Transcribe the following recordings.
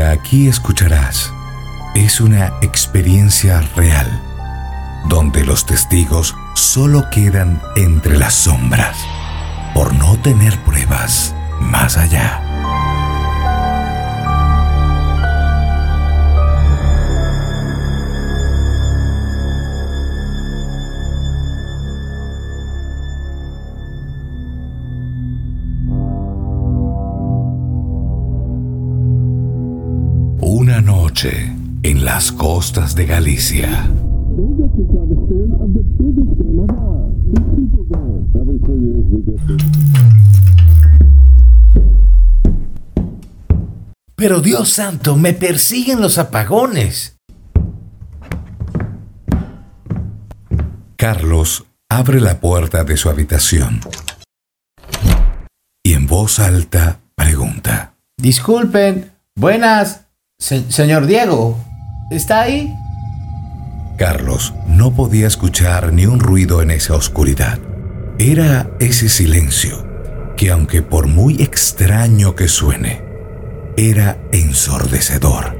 aquí escucharás es una experiencia real, donde los testigos solo quedan entre las sombras, por no tener pruebas más allá. En las costas de Galicia. Pero Dios santo, me persiguen los apagones. Carlos abre la puerta de su habitación y en voz alta pregunta. Disculpen, buenas, se- señor Diego, ¿está ahí? Carlos no podía escuchar ni un ruido en esa oscuridad. Era ese silencio que aunque por muy extraño que suene, era ensordecedor.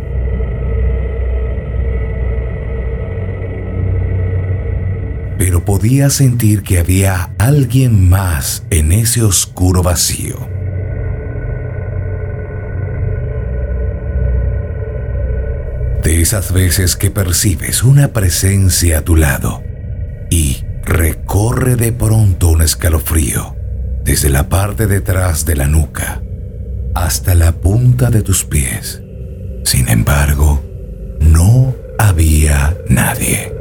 Pero podía sentir que había alguien más en ese oscuro vacío. De esas veces que percibes una presencia a tu lado y recorre de pronto un escalofrío desde la parte detrás de la nuca hasta la punta de tus pies. Sin embargo, no había nadie.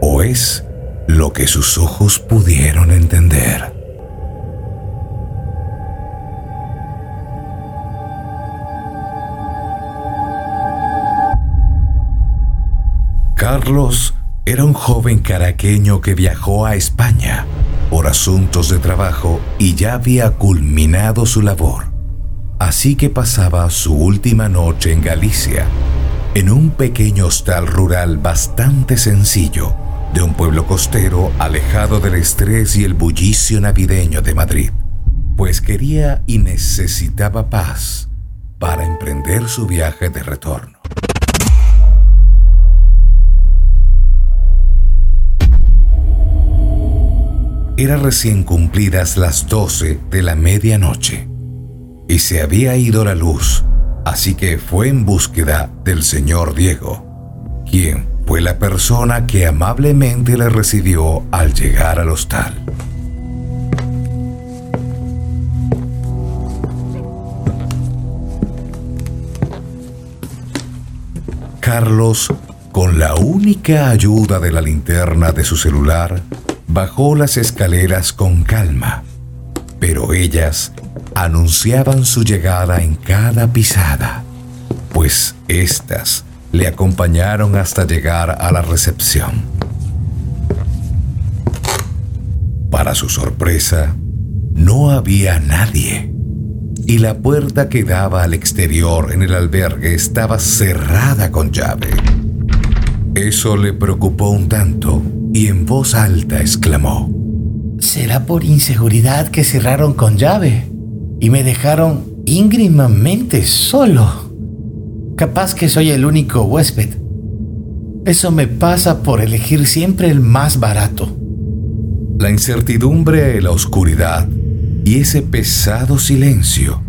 O es lo que sus ojos pudieron entender. Carlos era un joven caraqueño que viajó a España por asuntos de trabajo y ya había culminado su labor. Así que pasaba su última noche en Galicia, en un pequeño hostal rural bastante sencillo de un pueblo costero alejado del estrés y el bullicio navideño de Madrid, pues quería y necesitaba paz para emprender su viaje de retorno. Era recién cumplidas las 12 de la medianoche y se había ido la luz, así que fue en búsqueda del señor Diego, quien fue la persona que amablemente le recibió al llegar al hostal. Carlos, con la única ayuda de la linterna de su celular, bajó las escaleras con calma, pero ellas anunciaban su llegada en cada pisada, pues éstas le acompañaron hasta llegar a la recepción. Para su sorpresa, no había nadie y la puerta que daba al exterior en el albergue estaba cerrada con llave. Eso le preocupó un tanto y en voz alta exclamó, ¿Será por inseguridad que cerraron con llave y me dejaron íngrimamente solo? Capaz que soy el único huésped. Eso me pasa por elegir siempre el más barato. La incertidumbre, la oscuridad y ese pesado silencio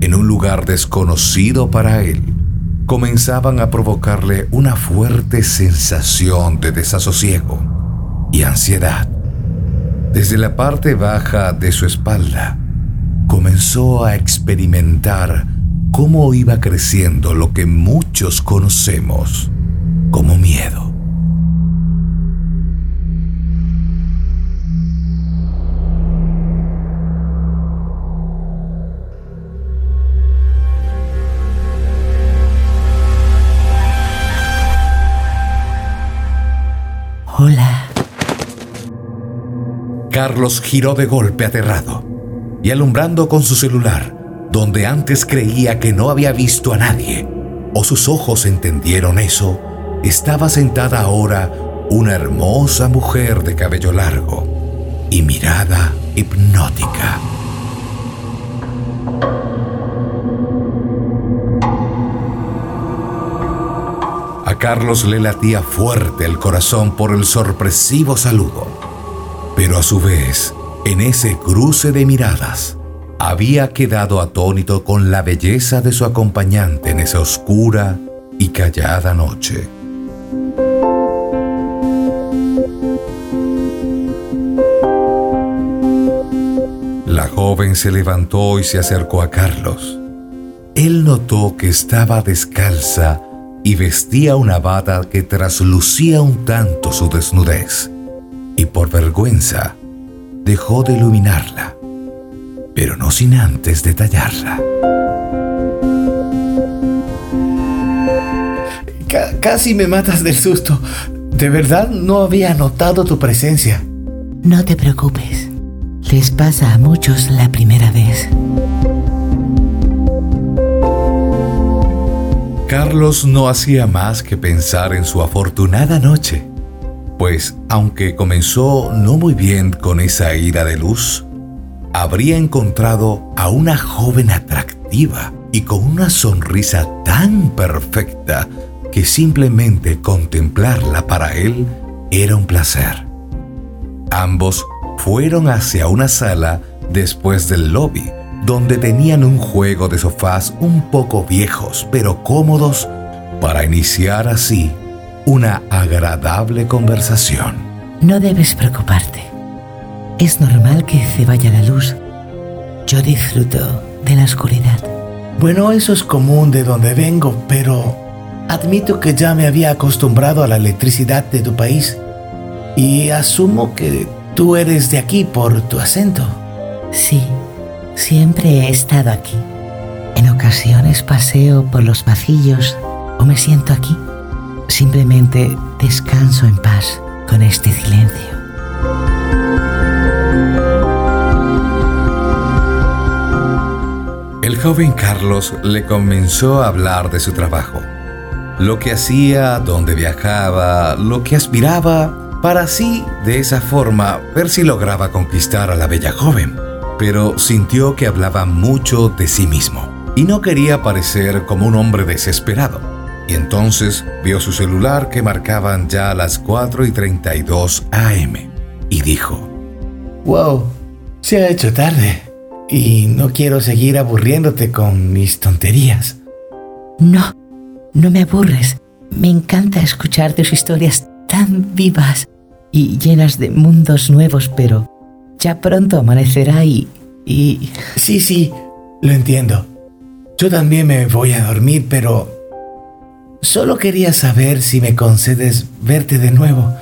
en un lugar desconocido para él comenzaban a provocarle una fuerte sensación de desasosiego y ansiedad. Desde la parte baja de su espalda comenzó a experimentar cómo iba creciendo lo que muchos conocemos como miedo. Hola. Carlos giró de golpe aterrado y alumbrando con su celular, donde antes creía que no había visto a nadie, o sus ojos entendieron eso, estaba sentada ahora una hermosa mujer de cabello largo y mirada hipnótica. A Carlos le latía fuerte el corazón por el sorpresivo saludo pero a su vez, en ese cruce de miradas, había quedado atónito con la belleza de su acompañante en esa oscura y callada noche. La joven se levantó y se acercó a Carlos. Él notó que estaba descalza y vestía una bata que traslucía un tanto su desnudez, y por vergüenza dejó de iluminarla, pero no sin antes detallarla. casi me matas del susto. De verdad no había notado tu presencia. No te preocupes. Les pasa a muchos la primera vez. Carlos no hacía más que pensar en su afortunada noche, pues aunque comenzó no muy bien con esa ira de luz, habría encontrado a una joven atractiva y con una sonrisa tan perfecta que simplemente contemplarla para él era un placer. Ambos fueron hacia una sala después del lobby, donde tenían un juego de sofás un poco viejos pero cómodos para iniciar así una agradable conversación. No debes preocuparte. Es normal que se vaya la luz. Yo disfruto de la oscuridad. Bueno, eso es común de donde vengo, pero Admito que ya me había acostumbrado a la electricidad de tu país y asumo que tú eres de aquí por tu acento. Sí, siempre he estado aquí. En ocasiones paseo por los pasillos o me siento aquí. Simplemente descanso en paz con este silencio. El joven Carlos le comenzó a hablar de su trabajo lo que hacía, dónde viajaba, lo que aspiraba, para así, de esa forma, ver si lograba conquistar a la bella joven. Pero sintió que hablaba mucho de sí mismo y no quería parecer como un hombre desesperado. Y entonces vio su celular que marcaban ya las 4 y 32 AM y dijo, Wow, se ha hecho tarde y no quiero seguir aburriéndote con mis tonterías. No, no me aburres. Me encanta escuchar tus historias tan vivas y llenas de mundos nuevos, pero ya pronto amanecerá y... y... Sí, sí, lo entiendo. Yo también me voy a dormir, pero... Solo quería saber si me concedes verte de nuevo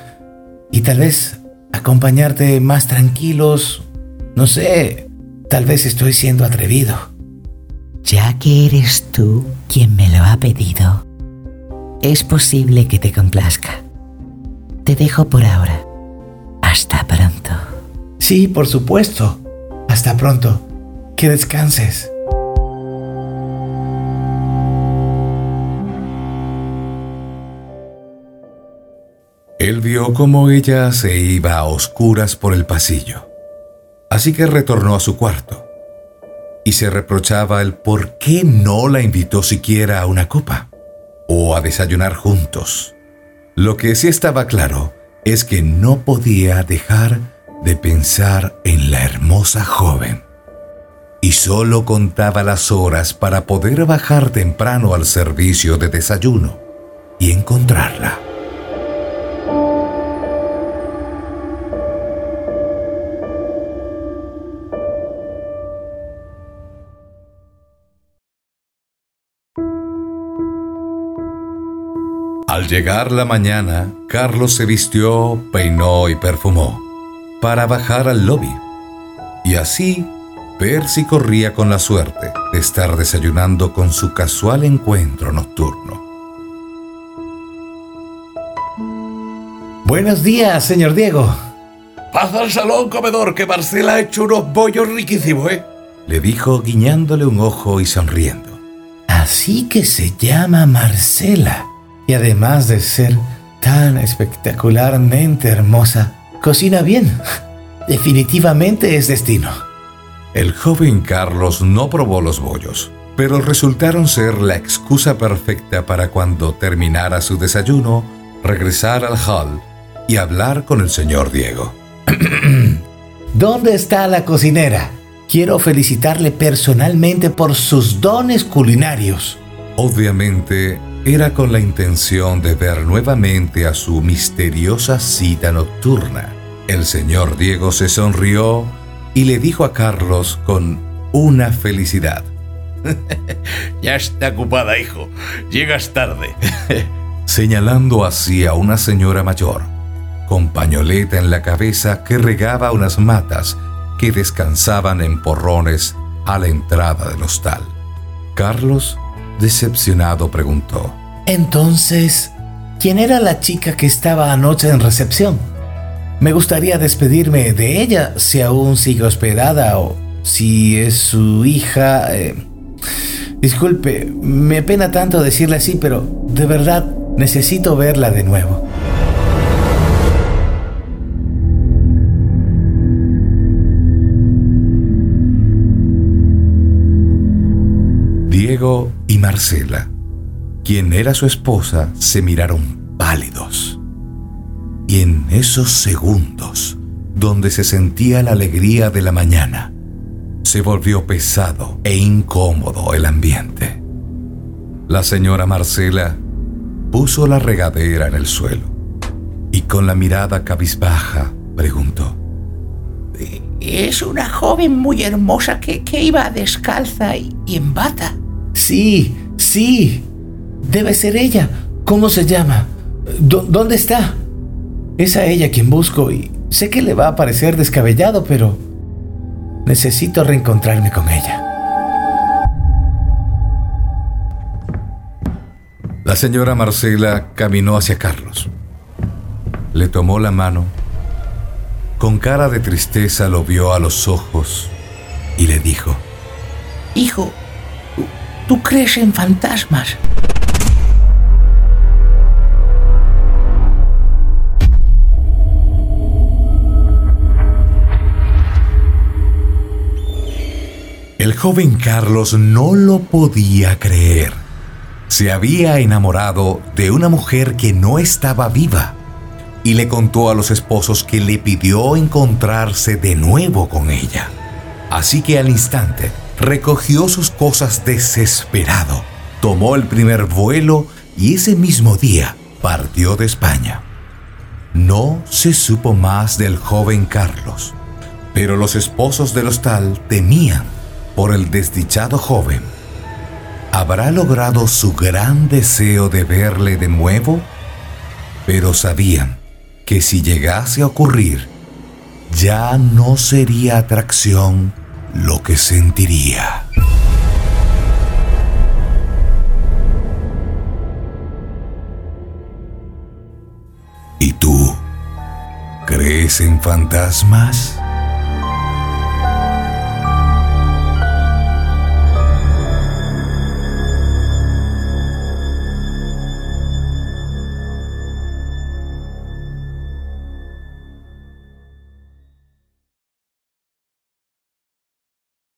y tal vez acompañarte más tranquilos. No sé, tal vez estoy siendo atrevido. Ya que eres tú quien me lo ha pedido, es posible que te complazca. Te dejo por ahora. Hasta pronto. Sí, por supuesto. Hasta pronto. Que descanses. Él vio cómo ella se iba a oscuras por el pasillo. Así que retornó a su cuarto y se reprochaba el por qué no la invitó siquiera a una copa o a desayunar juntos. Lo que sí estaba claro es que no podía dejar de pensar en la hermosa joven. Y solo contaba las horas para poder bajar temprano al servicio de desayuno y encontrarla. Al llegar la mañana, Carlos se vistió, peinó y perfumó para bajar al lobby. Y así, Percy corría con la suerte de estar desayunando con su casual encuentro nocturno. Buenos días, señor Diego. Pasa al salón, comedor, que Marcela ha hecho unos bollos riquísimos, ¿eh? Le dijo guiñándole un ojo y sonriendo. Así que se llama Marcela. Y además de ser tan espectacularmente hermosa, cocina bien. Definitivamente es destino. El joven Carlos no probó los bollos, pero resultaron ser la excusa perfecta para cuando terminara su desayuno, regresar al hall y hablar con el señor Diego. ¿Dónde está la cocinera? Quiero felicitarle personalmente por sus dones culinarios. Obviamente era con la intención de ver nuevamente a su misteriosa cita nocturna. El señor Diego se sonrió y le dijo a Carlos con una felicidad. ya está ocupada, hijo. Llegas tarde. Señalando así a una señora mayor, con pañoleta en la cabeza que regaba unas matas que descansaban en porrones a la entrada del hostal. Carlos, decepcionado, preguntó. Entonces, ¿quién era la chica que estaba anoche en recepción? Me gustaría despedirme de ella si aún sigue hospedada o si es su hija. Eh, disculpe, me apena tanto decirle así, pero de verdad necesito verla de nuevo. Y Marcela quien era su esposa, se miraron pálidos. Y en esos segundos, donde se sentía la alegría de la mañana, se volvió pesado e incómodo el ambiente. La señora Marcela puso la regadera en el suelo y con la mirada cabizbaja preguntó. Es una joven muy hermosa que, iba descalza y en bata. Sí, sí, Debe ser ella. ¿Cómo se llama? ¿Dónde está? Es a ella quien busco y sé que le va a parecer descabellado, pero necesito reencontrarme con ella. La señora Marcela caminó hacia Carlos. Le tomó la mano. Con cara de tristeza lo vio a los ojos y le dijo, Hijo, ¿tú crees en fantasmas? El joven Carlos no lo podía creer. Se había enamorado de una mujer que no estaba viva y le contó a los esposos que le pidió encontrarse de nuevo con ella. Así que al instante recogió sus cosas desesperado, tomó el primer vuelo y ese mismo día partió de España. No se supo más del joven Carlos, pero los esposos del hostal temían por el desdichado joven, ¿habrá logrado su gran deseo de verle de nuevo? Pero sabían que si llegase a ocurrir, ya no sería atracción lo que sentiría. ¿Y tú? ¿Crees en fantasmas?